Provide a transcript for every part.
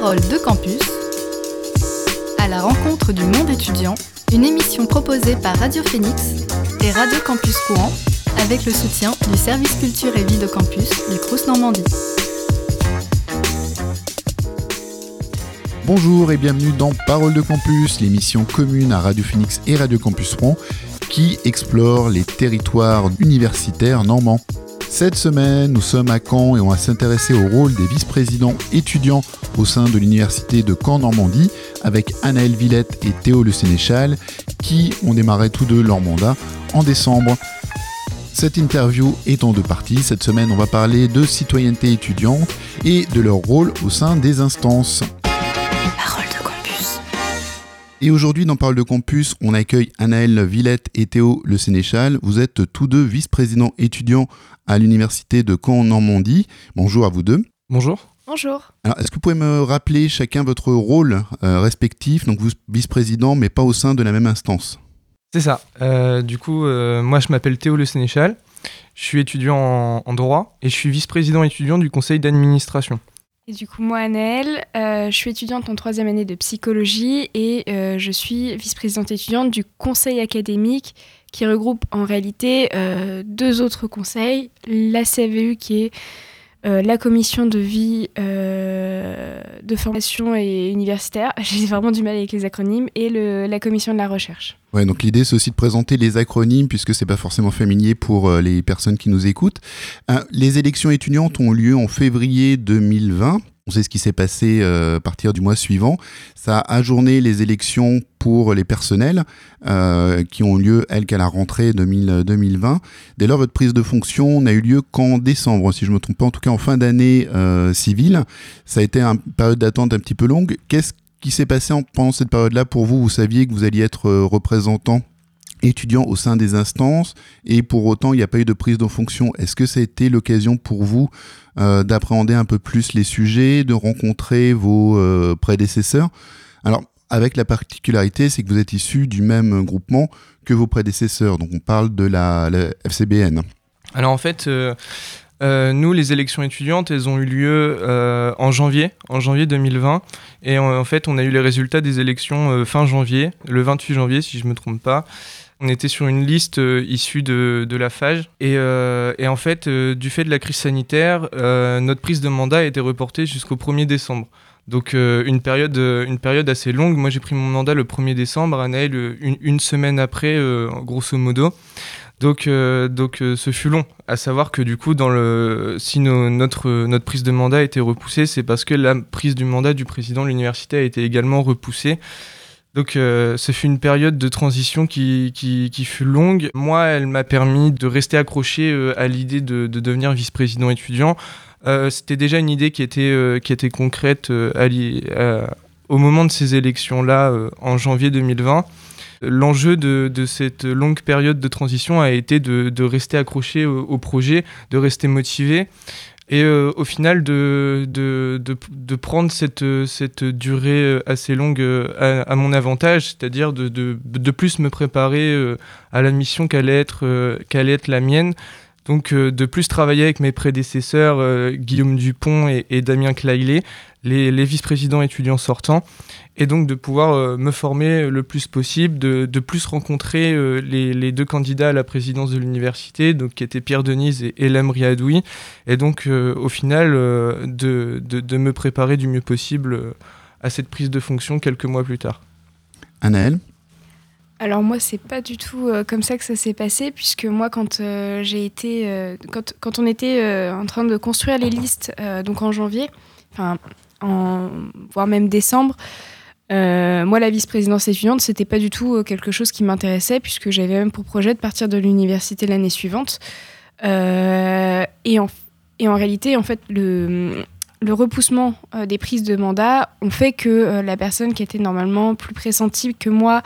Parole de campus, à la rencontre du monde étudiant, une émission proposée par Radio Phoenix et Radio Campus Courant avec le soutien du service culture et vie de campus du Crous Normandie. Bonjour et bienvenue dans Parole de Campus, l'émission commune à Radio Phoenix et Radio Campus Rouen qui explore les territoires universitaires normands. Cette semaine, nous sommes à Caen et on va s'intéresser au rôle des vice-présidents étudiants au sein de l'université de Caen-Normandie avec Anaël Villette et Théo Le Sénéchal qui ont démarré tous deux leur mandat en décembre. Cette interview est en deux parties. Cette semaine, on va parler de citoyenneté étudiante et de leur rôle au sein des instances. Et aujourd'hui, dans Parole de Campus, on accueille Anaël Villette et Théo Le Sénéchal. Vous êtes tous deux vice-présidents étudiants à l'université de Caen-Normandie. Bonjour à vous deux. Bonjour. Bonjour. Alors, est-ce que vous pouvez me rappeler chacun votre rôle euh, respectif? Donc, vous vice-président, mais pas au sein de la même instance. C'est ça. Euh, du coup, euh, moi, je m'appelle Théo Le Sénéchal. Je suis étudiant en, en droit et je suis vice-président étudiant du conseil d'administration. Et du coup, moi, Anaëlle, euh, je suis étudiante en troisième année de psychologie et euh, je suis vice-présidente étudiante du conseil académique qui regroupe en réalité euh, deux autres conseils, la CVU qui est euh, la commission de vie euh, de formation et universitaire, j'ai vraiment du mal avec les acronymes, et le- la commission de la recherche. Ouais, donc l'idée c'est aussi de présenter les acronymes puisque c'est pas forcément familier pour euh, les personnes qui nous écoutent. Les élections étudiantes ont lieu en février 2020. On sait ce qui s'est passé euh, à partir du mois suivant. Ça a ajourné les élections pour les personnels euh, qui ont lieu, elles, qu'à la rentrée 2000 2020. Dès lors, votre prise de fonction n'a eu lieu qu'en décembre, si je me trompe pas, en tout cas en fin d'année euh, civile. Ça a été une période d'attente un petit peu longue. Qu'est-ce qui s'est passé en- pendant cette période-là pour vous? Vous saviez que vous alliez être euh, représentant? Étudiant au sein des instances et pour autant il n'y a pas eu de prise de fonction. Est-ce que ça a été l'occasion pour vous euh, d'appréhender un peu plus les sujets, de rencontrer vos euh, prédécesseurs? Alors avec la particularité, c'est que vous êtes issu du même groupement que vos prédécesseurs. Donc on parle de la, FCBN. Alors en fait, euh, nous, les élections étudiantes, elles ont eu lieu en janvier, en janvier 2020. Et en, en fait, on a eu les résultats des élections fin janvier, le 28 janvier, si je me trompe pas. On était sur une liste euh, issue de, la FAGE. Et, euh, en fait, euh, du fait de la crise sanitaire, notre prise de mandat a été reportée jusqu'au 1er décembre. Donc une, période, assez longue. Moi, j'ai pris mon mandat le 1er décembre, Anaël une, une semaine après, grosso modo. Donc, ce fut long. À savoir que du coup, dans le, si notre, notre prise de mandat a été repoussée, c'est parce que la prise du mandat du président de l'université a été également repoussée. Donc euh, ce fut une période de transition qui, fut longue. Moi, elle m'a permis de rester accroché euh, à l'idée de, de devenir vice-président étudiant. Euh, C'était déjà une idée qui était, euh, qui était concrète au moment de ces élections-là, en janvier 2020. L'enjeu de, de cette longue période de transition a été de, de rester accroché au, au projet, de rester motivé et euh, au final de, de, de, de prendre cette, cette durée euh, assez longue euh, à, mon avantage, c'est-à-dire de, de, de plus me préparer euh, à la mission qu'allait être, qu'allait être la mienne. Donc de plus travailler avec mes prédécesseurs Guillaume Dupont et, et Damien Claillet, les, les vice-présidents étudiants sortants, et donc de pouvoir euh, me former le plus possible, de, de plus rencontrer euh, les, les deux candidats à la présidence de l'université, donc qui étaient Pierre Denise et Elam Riadoui, et donc euh, au final euh, de, de, de me préparer du mieux possible à cette prise de fonction quelques mois plus tard. Anaël Alors moi, c'est pas du tout euh, comme ça que ça s'est passé, puisque moi, quand euh, j'ai été, euh, quand, quand on était euh, en train de construire les listes, euh, donc en janvier, enfin, en, voire même décembre, euh, moi, la vice-présidence étudiante, c'était pas du tout euh, quelque chose qui m'intéressait, puisque j'avais même pour projet de partir de l'université l'année suivante. Euh, et, en, réalité, en fait, le, repoussement des prises de mandat ont fait que la personne qui était normalement plus pressentie que moi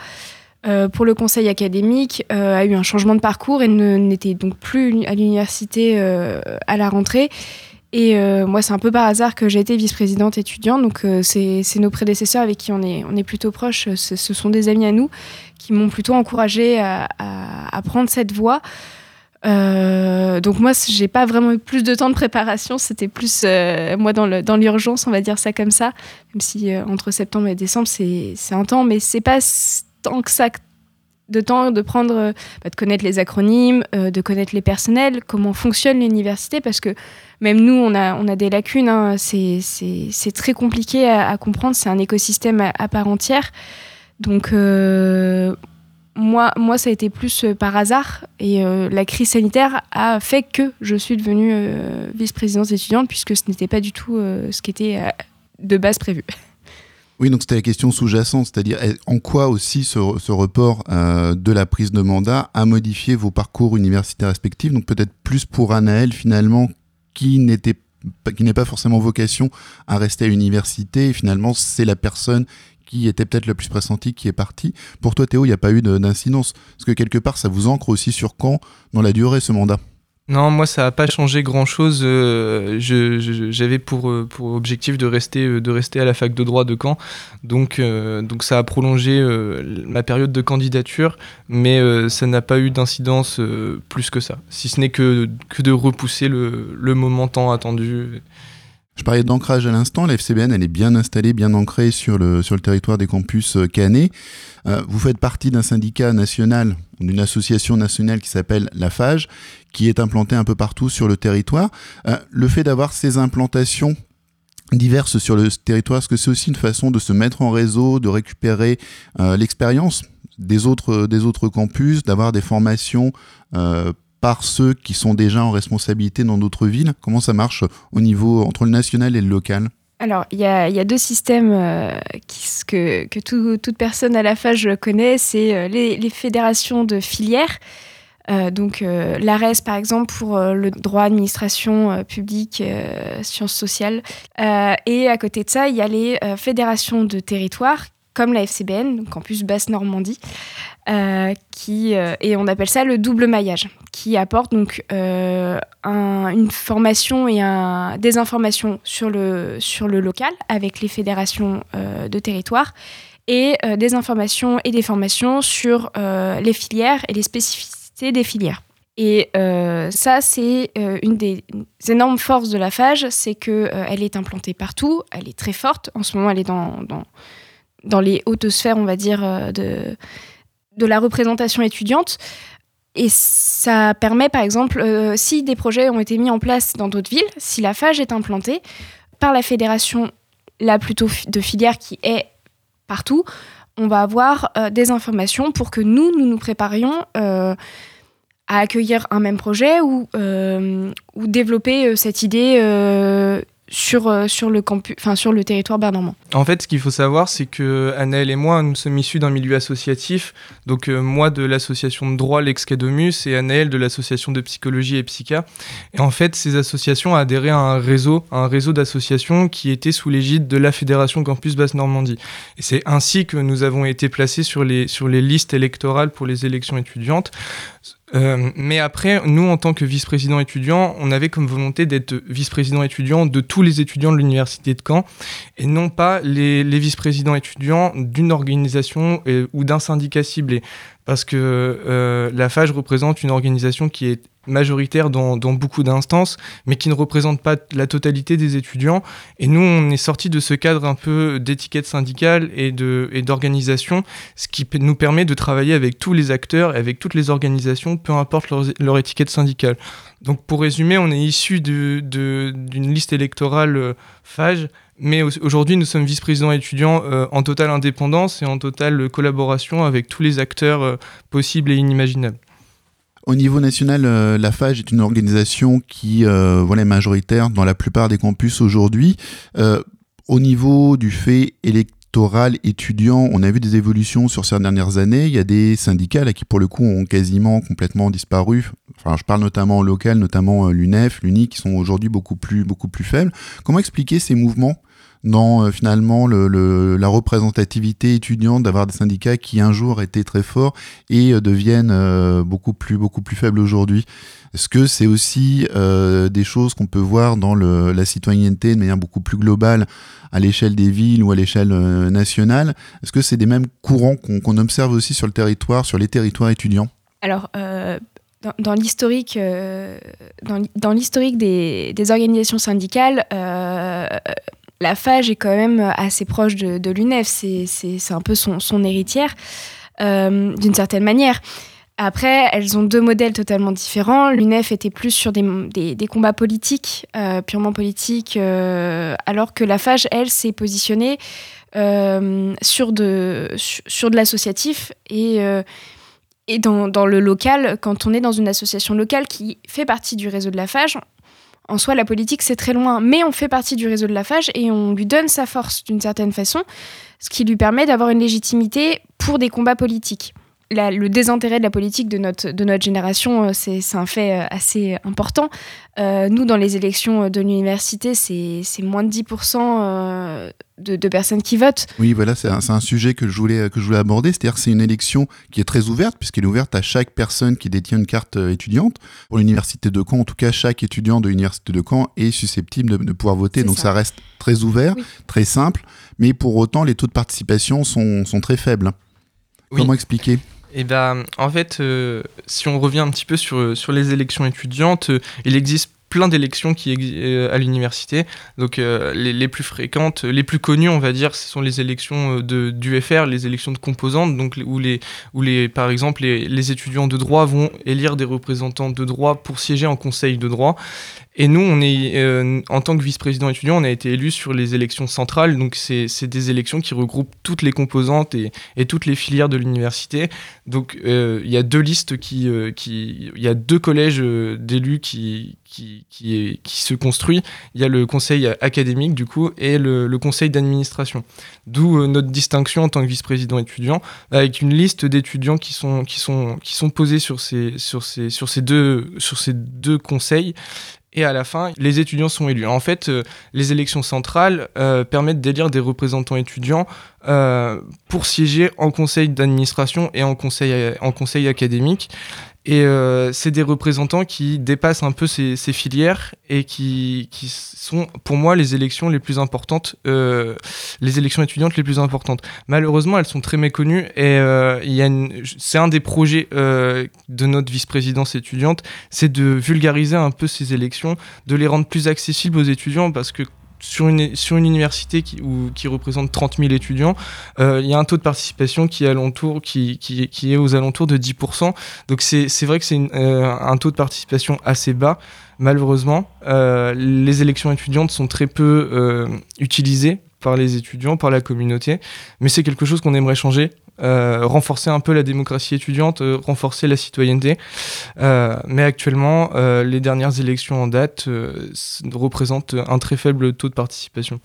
pour le conseil académique a eu un changement de parcours et n'était donc plus à l'université à la rentrée. Et euh, moi, c'est un peu par hasard que j'ai été vice-présidente étudiante. Donc, euh, c'est nos prédécesseurs avec qui on est, plutôt proches. Ce, sont des amis à nous qui m'ont plutôt encouragée à, prendre cette voie. donc moi, j'ai pas vraiment eu plus de temps de préparation. C'était plus moi dans l'urgence, on va dire ça comme ça. Même si entre septembre et décembre, c'est un temps, mais c'est pas tant que ça de temps de prendre, bah, de connaître les acronymes, de connaître les personnels, comment fonctionne l'université, parce que même nous, on a, on a des lacunes. Hein. C'est très compliqué à, comprendre. C'est un écosystème à, part entière. Donc, euh, moi, moi, ça a été plus euh, par hasard. Et euh, la crise sanitaire a fait que je suis devenue vice-présidente étudiante, puisque ce n'était pas du tout ce qui était de base prévu. Oui, donc c'était la question sous-jacente, c'est-à-dire en quoi aussi ce, ce report de la prise de mandat a modifié vos parcours universitaires respectifs, donc peut-être plus pour Anaël finalement qui n'était qui n'est pas forcément vocation à rester à l'université et finalement c'est la personne qui était peut-être le plus pressentie qui est partie. Pour toi Théo, il n'y a pas eu d'incidence Parce que quelque part ça vous ancre aussi sur quand dans la durée ce mandat? Non, moi ça n'a pas changé grand chose. Euh, j'avais pour, euh, objectif de rester, euh, de rester à la fac de droit de Caen. Donc, ça a prolongé ma période de candidature, mais ça n'a pas eu d'incidence plus que ça. Si ce n'est que, de repousser le, moment tant attendu. Je parlais d'ancrage à l'instant, la FCBN elle est bien installée, bien ancrée sur le, sur le territoire des campus cannés. Vous faites partie d'un syndicat national, d'une association nationale qui s'appelle la FAGE, qui est implantée un peu partout sur le territoire. Euh, le fait d'avoir ces implantations diverses sur le territoire, est-ce que c'est aussi une façon de se mettre en réseau, de récupérer l'expérience des autres, des autres campus, d'avoir des formations par ceux qui sont déjà en responsabilité dans d'autres villes? Comment ça marche au niveau entre le national et le local? Alors, il y, a, deux systèmes euh, que, toute personne à la FAGE connaît, c'est euh, les, fédérations de filières. Euh, donc l'ARES, par exemple, pour le droit, administration publique, sciences sociales. et à côté de ça, il y a les fédérations de territoires comme la FCBN, donc Campus Basse-Normandie, euh, qui, euh, et on appelle ça le double maillage, qui apporte donc euh, une formation et des informations sur le, sur le local avec les fédérations de territoire et des informations et des formations sur les filières et les spécificités des filières. Et ça, c'est une des énormes forces de la FAGE, c'est qu'elle est implantée partout, elle est très forte. En ce moment, elle est dans dans les hautes sphères, on va dire, euh, de, de la représentation étudiante. Et ça permet, par exemple, euh, si des projets ont été mis en place dans d'autres villes, si la FAGE est implantée par la fédération, là plutôt de filière qui est partout, on va avoir euh, des informations pour que nous, nous nous préparions à accueillir un même projet ou, ou développer cette idée sur, euh, sur, le campus, enfin, sur le territoire bernormand. En fait, ce qu'il faut savoir, c'est que et moi, nous sommes issus d'un milieu associatif. Donc, euh, moi de l'association de droit L'Excadomus et Annelle de l'association de psychologie et psycha. Et en fait, ces associations adhéraient à un réseau, un réseau d'associations qui était sous l'égide de la Fédération Campus Basse-Normandie. Et c'est ainsi que nous avons été placés sur les, sur les listes électorales pour les élections étudiantes. Euh, mais après, nous, en tant que vice-président étudiant, on avait comme volonté d'être vice-président étudiant de tous les étudiants de l'université de Caen, et non pas les, les vice-présidents étudiants d'une organisation ou d'un syndicat ciblé parce que euh, la FAGE représente une organisation qui est majoritaire dans, beaucoup d'instances, mais qui ne représente pas la totalité des étudiants. Et nous, on est sorti de ce cadre un peu d'étiquette syndicale et d'organisation, ce qui nous permet de travailler avec tous les acteurs et avec toutes les organisations, peu importe leur, étiquette syndicale. Donc pour résumer, on est issu d'une liste électorale euh, FAGE mais aujourd'hui, nous sommes vice-présidents étudiants euh, en totale indépendance et en totale collaboration avec tous les acteurs euh, possibles et inimaginables. Au niveau national, euh, la FAGE est une organisation qui voilà, est majoritaire dans la plupart des campus aujourd'hui. au niveau du fait électoral étudiant, on a vu des évolutions sur ces dernières années. Il y a des syndicats qui, pour le coup, ont quasiment complètement disparu. Enfin, je parle notamment local, notamment l'UNEF, l'UNI, qui sont aujourd'hui beaucoup plus, beaucoup plus faibles. Comment expliquer ces mouvements? Dans euh, finalement le, la représentativité étudiante d'avoir des syndicats qui un jour étaient très forts et euh, deviennent euh, beaucoup plus beaucoup plus faibles aujourd'hui. Est-ce que c'est aussi des choses qu'on peut voir dans la citoyenneté de manière beaucoup plus globale à l'échelle des villes ou à l'échelle nationale? Est-ce que c'est des mêmes courants qu'on observe aussi sur le territoire, sur les territoires étudiants? Alors, dans, l'historique dans, l'historique des, organisations syndicales, la FAGE est quand même assez proche de, l'UNEF. C'est un peu son, héritière, d'une certaine manière. Après, elles ont deux modèles totalement différents. L'UNEF était plus sur des, combats politiques, euh, purement politiques, euh, alors que la FAGE, elle, s'est positionnée euh, sur, de, l'associatif et, et dans, dans, le local. Quand on est dans une association locale qui fait partie du réseau de la FAGE, en soi, la politique, c'est très loin, mais on fait partie du réseau de la FAGE et on lui donne sa force d'une certaine façon, ce qui lui permet d'avoir une légitimité pour des combats politiques le désintérêt de la politique de notre, de notre génération, euh, c'est un fait euh, assez important. Euh, nous, dans les élections de l'université, c'est moins de 10% de, personnes qui votent. Oui, voilà, c'est un, un, sujet que je voulais, que je voulais aborder. C'est-à-dire que c'est une élection qui est très ouverte, puisqu'elle est ouverte à chaque personne qui détient une carte étudiante. Pour l'université de Caen, en tout cas, chaque étudiant de l'université de Caen est susceptible de, pouvoir voter. Donc ça. reste très ouvert, très simple. Mais pour autant, les taux de participation sont, sont très faibles. Comment expliquer? Eh ben, en fait, euh, si on revient un petit peu sur, sur les élections étudiantes, euh, il existe plein d'élections qui euh, à l'université. Donc les, les, plus fréquentes, les plus connues, on va dire, ce sont les élections de, du FR, les élections de composantes, donc où, les, où les, par exemple les étudiants de droit vont élire des représentants de droit pour siéger en conseil de droit. Et nous, on est, euh, en tant que vice-président étudiant, on a été élu sur les élections centrales. Donc, c'est des élections qui regroupent toutes les composantes et, et toutes les filières de l'université. Donc, euh, il y a deux listes qui. Euh, qui il y a deux collèges d'élus qui, qui, qui, qui, se construit. Il y a le conseil académique, du coup, et le, le conseil d'administration. D'où notre distinction en tant que vice-président étudiant, avec une liste d'étudiants qui sont, qui, sont, qui sont posés sur ces, sur ces, sur ces, deux, sur ces deux conseils et à la fin, les étudiants sont élus. En fait, euh, les élections centrales euh, permettent d'élire des représentants étudiants euh, pour siéger en conseil d'administration et en conseil, en conseil académique. Et euh, c'est des représentants qui dépassent un peu ces, filières et qui, qui, sont, pour moi, les élections les plus importantes, euh, les élections étudiantes les plus importantes. Malheureusement, elles sont très méconnues et euh, c'est un des projets de notre vice-présidence étudiante, c'est de vulgariser un peu ces élections, de les rendre plus accessibles aux étudiants parce que sur une, université qui, représente 30 000 étudiants, euh, il y a un taux de participation qui est aux alentours de 10%. Donc c'est vrai que c'est euh, un taux de participation assez bas. Malheureusement, euh, les élections étudiantes sont très peu utilisées par les étudiants, par la communauté, mais c'est quelque chose qu'on aimerait changer. Euh, renforcer un peu la démocratie étudiante, euh, renforcer la citoyenneté. Euh, mais actuellement, les dernières élections en date représentent un très faible taux de participation.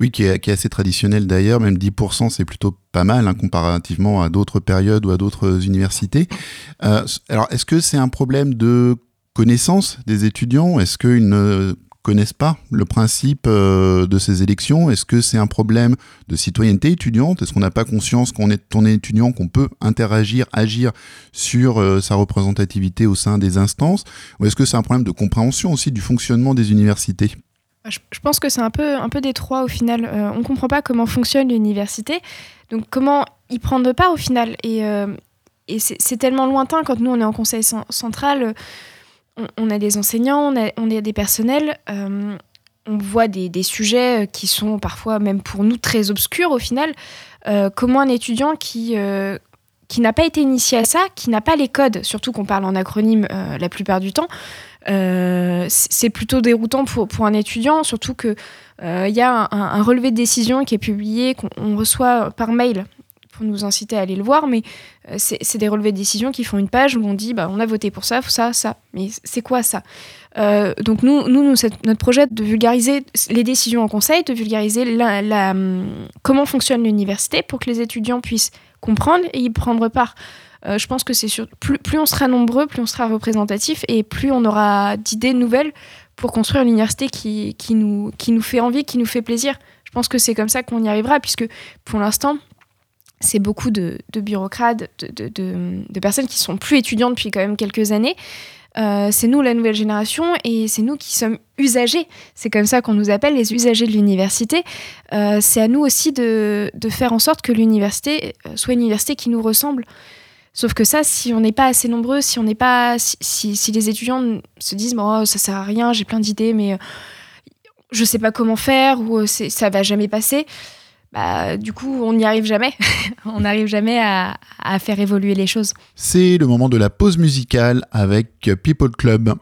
Oui, qui est, assez traditionnel d'ailleurs, même 10% c'est plutôt pas mal hein, comparativement à d'autres périodes ou à d'autres universités. alors est-ce que c'est un problème de connaissance des étudiants? Est-ce qu'ils ne connaissent pas le principe euh, de ces élections. Est-ce que c'est un problème de citoyenneté étudiante? Est-ce qu'on n'a pas conscience qu'on est, étudiant, qu'on peut interagir, agir sur euh, sa représentativité au sein des instances? Ou est-ce que c'est un problème de compréhension aussi du fonctionnement des universités? Bah, je pense que c'est un peu, un peu des trois au final. Euh, on ne comprend pas comment fonctionne l'université, donc comment y prendre part au final? Et, et c'est tellement lointain quand nous on est en conseil central on, a des enseignants, on a, des personnels, euh, on voit des, sujets qui sont parfois même pour nous très obscurs au final. Euh, comment un étudiant qui, euh, qui n'a pas été initié à ça, qui n'a pas les codes, surtout qu'on parle en acronyme la plupart du temps, c'est plutôt déroutant pour, pour un étudiant, surtout qu'il il y a un, relevé de décision qui est publié, qu'on reçoit par mail pour nous inciter à aller le voir, mais euh, c'est des relevés de décision qui font une page où on dit bah, on a voté pour ça, ça, ça. Mais c'est quoi ça? Euh, Donc nous, notre projet de vulgariser les décisions en conseil, de vulgariser la, hum, comment fonctionne l'université pour que les étudiants puissent comprendre et y prendre part. Euh, je pense que c'est plus, plus on sera nombreux, plus on sera représentatif et plus on aura d'idées nouvelles pour construire une université qui, nous, qui nous fait envie, qui nous fait plaisir. Je pense que c'est comme ça qu'on y arrivera, puisque pour l'instant, c'est beaucoup de, bureaucrates, de, personnes qui sont plus étudiantes depuis quand même quelques années. Euh, c'est nous la nouvelle génération et c'est nous qui sommes usagers. C'est comme ça qu'on nous appelle les usagers de l'université. Euh, c'est à nous aussi de, faire en sorte que l'université euh, soit une université qui nous ressemble. Sauf que ça, si on n'est pas assez nombreux, si on n'est pas, si, si, les étudiants se disent bon, oh, ça sert à rien, j'ai plein d'idées, mais je sais pas comment faire ou ça va jamais passer, bah, du coup, on n'y arrive jamais. on n'arrive jamais à, à faire évoluer les choses. C'est le moment de la pause musicale avec People Club.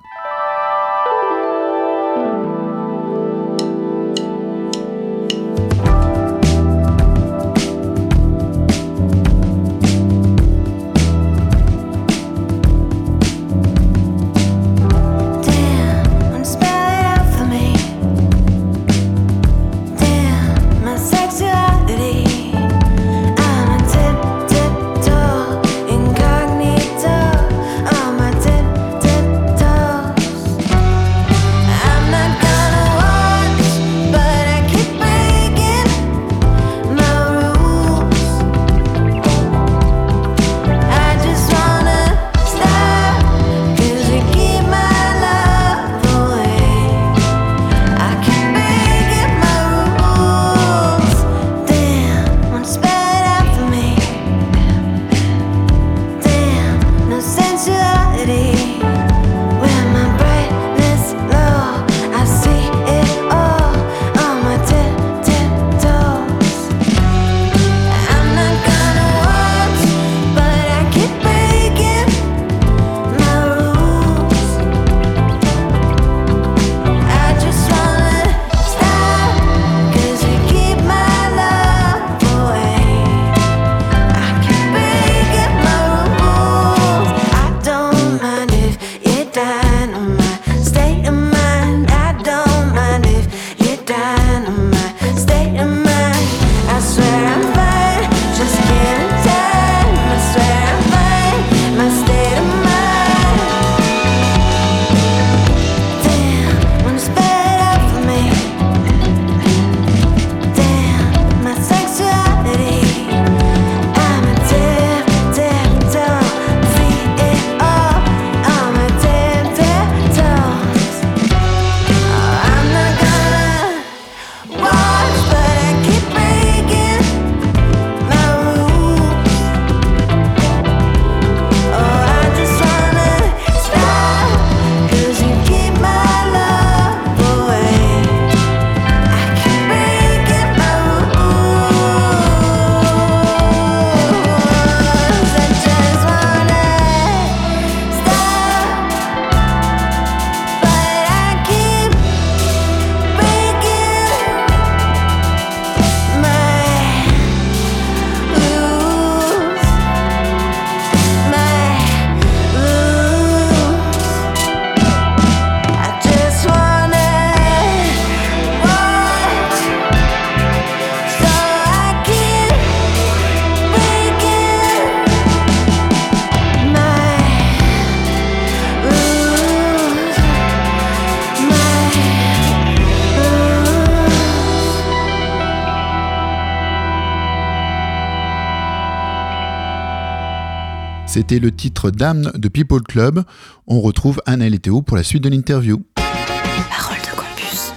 C'était le titre d'âme de People Club. On retrouve Anna et Théo pour la suite de l'interview. Parole de campus.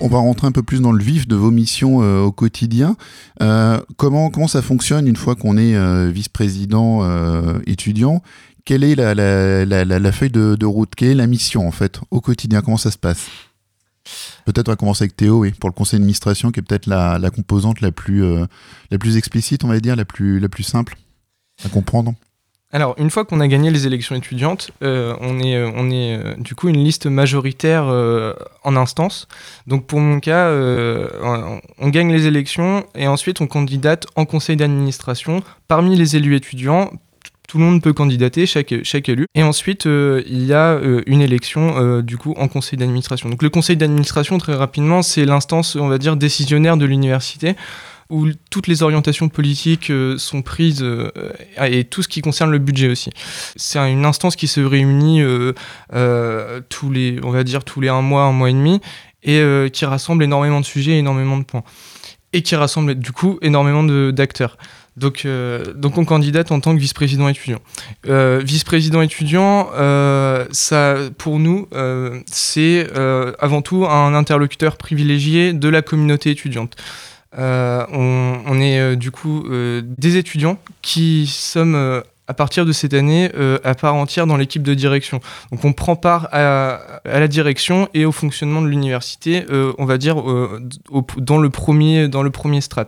On va rentrer un peu plus dans le vif de vos missions euh, au quotidien. Euh, comment, comment ça fonctionne une fois qu'on est euh, vice-président étudiant? Quelle est la, la, feuille de, route? Quelle est la mission en fait au quotidien? Comment ça se passe? Peut-être on va commencer avec Théo, oui, pour le conseil d'administration, qui est peut-être la, composante la plus, la plus explicite, on va dire, la plus, la plus simple à comprendre. Alors, une fois qu'on a gagné les élections étudiantes, euh, on est, euh, euh, du coup une liste majoritaire en instance. Donc, pour mon cas, on, gagne les élections et ensuite on candidate en conseil d'administration parmi les élus étudiants. Tout le monde peut candidater, chaque, chaque élu. Et ensuite, il y a une élection du coup en conseil d'administration. Donc, le conseil d'administration, très rapidement, c'est l'instance, on va dire, décisionnaire de l'université où toutes les orientations politiques euh, sont prises euh, et tout ce qui concerne le budget aussi. C'est une instance qui se réunit euh, tous les, on va dire tous les un mois, un mois et demi, et qui rassemble énormément de sujets, énormément de points, et qui rassemble du coup énormément d'acteurs. Donc, donc on candidate en tant que vice-président étudiant. vice-président étudiant, ça, pour nous, c'est avant tout un interlocuteur privilégié de la communauté étudiante. Euh, on, est euh, du coup euh, des étudiants qui sommes à partir de cette année à part entière dans l'équipe de direction. Donc on prend part à, la direction et au fonctionnement de l'université, on va dire dans le premier dans le premier strat.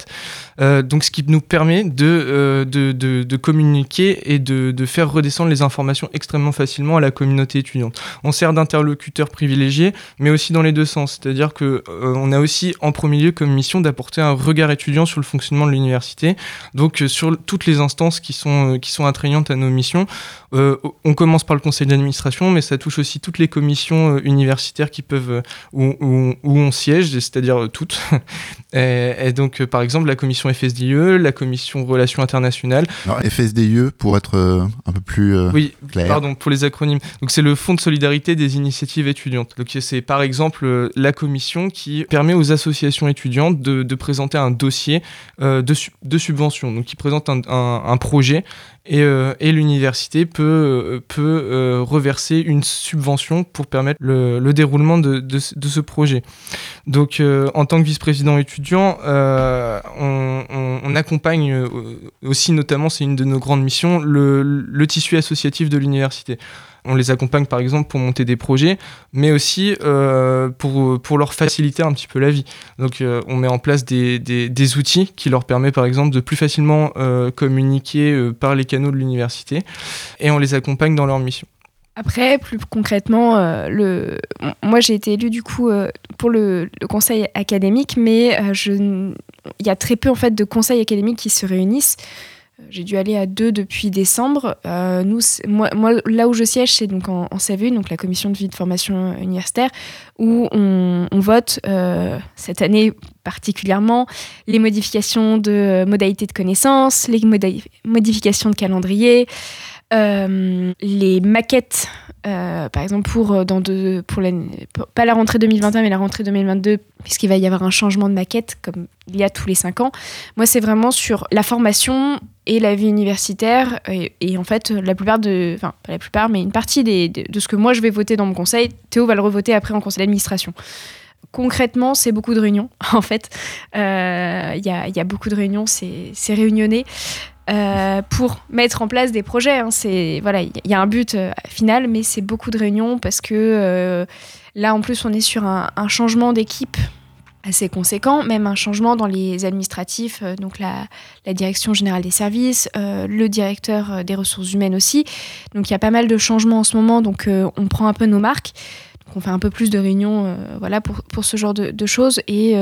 donc ce qui nous permet de, communiquer et de, faire redescendre les informations extrêmement facilement à la communauté étudiante. On sert d'interlocuteur privilégié, mais aussi dans les deux sens. C'est-à-dire que on a aussi en premier lieu comme mission d'apporter un regard étudiant sur le fonctionnement de l'université, donc euh, sur toutes les instances qui sont, euh, qui sont à nos missions. Euh, on commence par le conseil d'administration, mais ça touche aussi toutes les commissions universitaires qui peuvent, où, où, on siège, c'est-à-dire toutes. et, donc, par exemple, la commission FSDIE, la commission relations internationales. Alors, FSDIE, pour être un peu plus oui, pardon, pour les acronymes. Donc, c'est le Fonds de solidarité des initiatives étudiantes. Donc, c'est par exemple la commission qui permet aux associations étudiantes de, de présenter un dossier euh, de, de, subvention. Donc, qui présente un, un, projet et, euh, et l'université peut, euh, peut reverser une subvention pour permettre le, le déroulement de, de, ce projet. Donc, en tant que vice-président étudiant, on, on, on, accompagne aussi, notamment, c'est une de nos grandes missions, le, le tissu associatif de l'université. On les accompagne par exemple pour monter des projets, mais aussi euh, pour, pour leur faciliter un petit peu la vie. Donc euh, on met en place des, des, outils qui leur permettent par exemple de plus facilement euh, communiquer par les canaux de l'université et on les accompagne dans leur mission. Après, plus concrètement, le... moi j'ai été élue du coup pour le, conseil académique, mais je... il y a très peu en fait de conseils académiques qui se réunissent. J'ai dû aller à deux depuis décembre. Euh, nous, moi, là où je siège, c'est donc en, en donc la commission de vie de formation universitaire, où on, vote euh, cette année particulièrement les modifications de modalités de connaissance, les modifications de calendrier, euh, les maquettes, euh, par exemple pour, euh, la, pas la rentrée 2021 mais la rentrée 2022, puisqu'il va y avoir un changement de maquette comme il y a tous les cinq ans. Moi, c'est vraiment sur la formation et la vie universitaire. Et, en fait, la plupart de, enfin pas la plupart, mais une partie des, de, ce que moi je vais voter dans mon conseil, Théo va le revoter après en conseil d'administration concrètement, c'est beaucoup de réunions, en fait. Il y, a, y, a, beaucoup de réunions, c'est réunionné. Euh, pour mettre en place des projets. Hein. C'est voilà, il y a un but euh, final, mais c'est beaucoup de réunions parce que euh, là, en plus, on est sur un, changement d'équipe assez conséquent, même un changement dans les administratifs, donc la, direction générale des services, le directeur des ressources humaines aussi. Donc il y a pas mal de changements en ce moment, donc on prend un peu nos marques. Donc on fait un peu plus de réunions voilà, pour, pour ce genre de, de choses. Et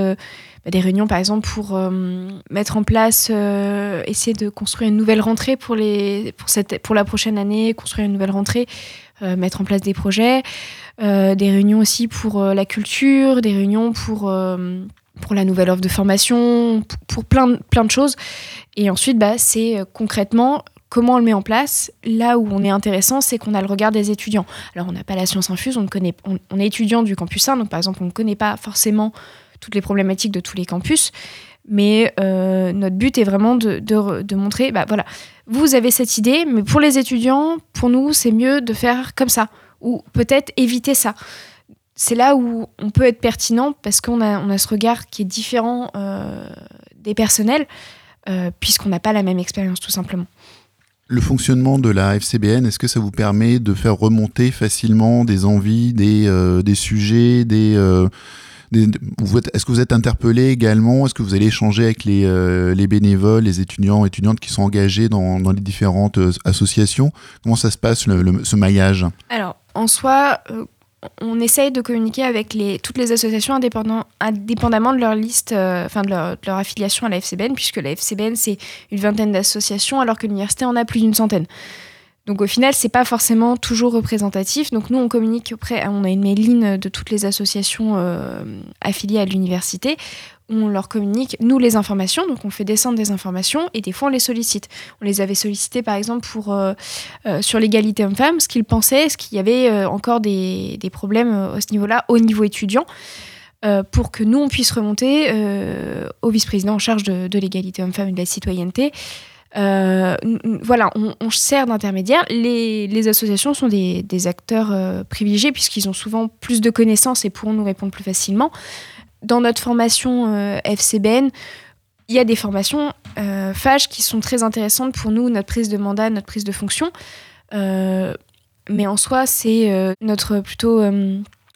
bah, des réunions, par exemple, pour euh, mettre en place, euh, essayer de construire une nouvelle rentrée pour, les, pour, cette, pour la prochaine année, construire une nouvelle rentrée, euh, mettre en place des projets, des réunions aussi pour la culture, des réunions pour pour la nouvelle offre de formation, pour, plein, plein de choses. Et ensuite, bah, c'est concrètement comment on le met en place. Là où on est intéressant, c'est qu'on a le regard des étudiants. Alors, on n'a pas la science infuse, on, est étudiant du campus 1, donc par exemple, on ne connaît pas forcément toutes les problématiques de tous les campus. Mais euh, notre but est vraiment de, montrer, bah voilà, vous avez cette idée, mais pour les étudiants, pour nous, c'est mieux de faire comme ça, ou peut-être éviter ça. C'est là où on peut être pertinent parce qu'on a, on a ce regard qui est différent euh, des personnels, euh, puisqu'on n'a pas la même expérience tout simplement. Le fonctionnement de la FCBN, est-ce que ça vous permet de faire remonter facilement des envies, des, des sujets, des est-ce que vous êtes interpellé également? Est-ce que vous allez échanger avec les, euh, les bénévoles, les étudiants, étudiantes qui sont engagés dans, les différentes euh, associations? Comment ça se passe, ce maillage? Alors, en soi, euh, on essaye de communiquer avec les, toutes les associations indépendamment de leur liste, leur, de, leur, affiliation à la FCBN, puisque la FCBN, c'est une vingtaine d'associations, alors que l'université en a plus d'une centaine. Donc au final, c'est pas forcément toujours représentatif. Donc nous, on communique auprès, on a une mailing de toutes les associations euh, affiliées à l'université. On leur communique, nous, les informations. Donc on fait descendre des informations et des fois, on les sollicite. On les avait sollicités, par exemple, pour, euh, euh, sur l'égalité homme-femme, ce qu'ils pensaient, est-ce qu'il y avait encore des, des problèmes à ce niveau-là, au niveau étudiant. pour que nous, on puisse remonter au vice-président en charge de, l'égalité homme-femme et de la citoyenneté, euh, voilà, on, sert d'intermédiaire. Les, associations sont des, acteurs euh, privilégiés puisqu'ils ont souvent plus de connaissances et pourront nous répondre plus facilement. Dans notre formation euh, FCBN, il y a des formations FAGE qui sont très intéressantes pour nous, notre prise de mandat, notre prise de fonction. mais en soi, c'est notre plutôt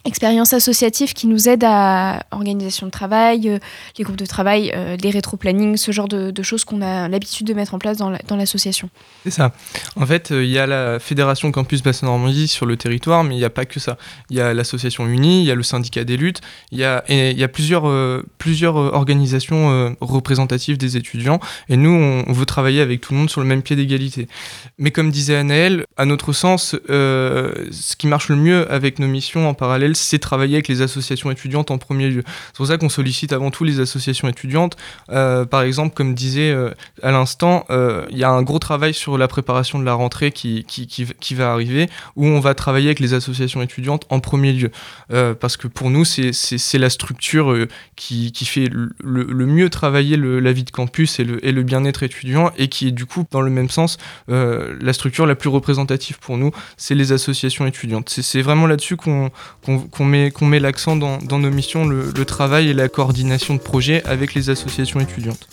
expérience associative qui nous aide à organisation de travail, euh, les groupes de travail, euh, les rétro-plannings, ce genre de, choses qu'on a l'habitude de mettre en place dans l'association. c'est ça. En fait, euh, il y a la Fédération Campus Bassin Normandie sur le territoire, mais il n'y a pas que ça. Il y a l'association Unie, il y a le syndicat des luttes, il y a, plusieurs organisations représentatives des étudiants, et nous, on, veut travailler avec tout le monde sur le même pied d'égalité. Mais comme disait Anaël, à notre sens, ce qui marche le mieux avec nos missions en parallèle, c'est travailler avec les associations étudiantes en premier lieu. C'est pour ça qu'on sollicite avant tout les associations étudiantes. Euh, par exemple, comme disait euh, à l'instant, euh, il y a un gros travail sur la préparation de la rentrée qui, qui, va arriver, où on va travailler avec les associations étudiantes en premier lieu. parce que pour nous, c'est la structure qui, fait le, mieux travailler la vie de campus et le, et le bien-être étudiant, et qui est du coup, dans le même sens, la structure la plus représentative pour nous, c'est les associations étudiantes. C'est vraiment là-dessus qu'on qu'on met, met l'accent dans, nos missions, le, travail et la coordination de projets avec les associations étudiantes.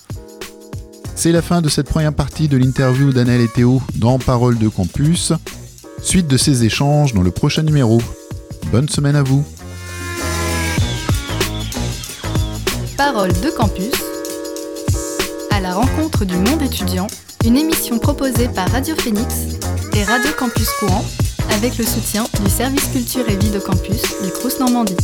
C'est la fin de cette première partie de l'interview d'Annelle et Théo dans Parole de Campus. Suite de ces échanges dans le prochain numéro. Bonne semaine à vous. Parole de Campus. À la rencontre du monde étudiant, une émission proposée par Radio Phoenix et Radio Campus Courant avec le soutien du service culture et vie de campus du Crous Normandie.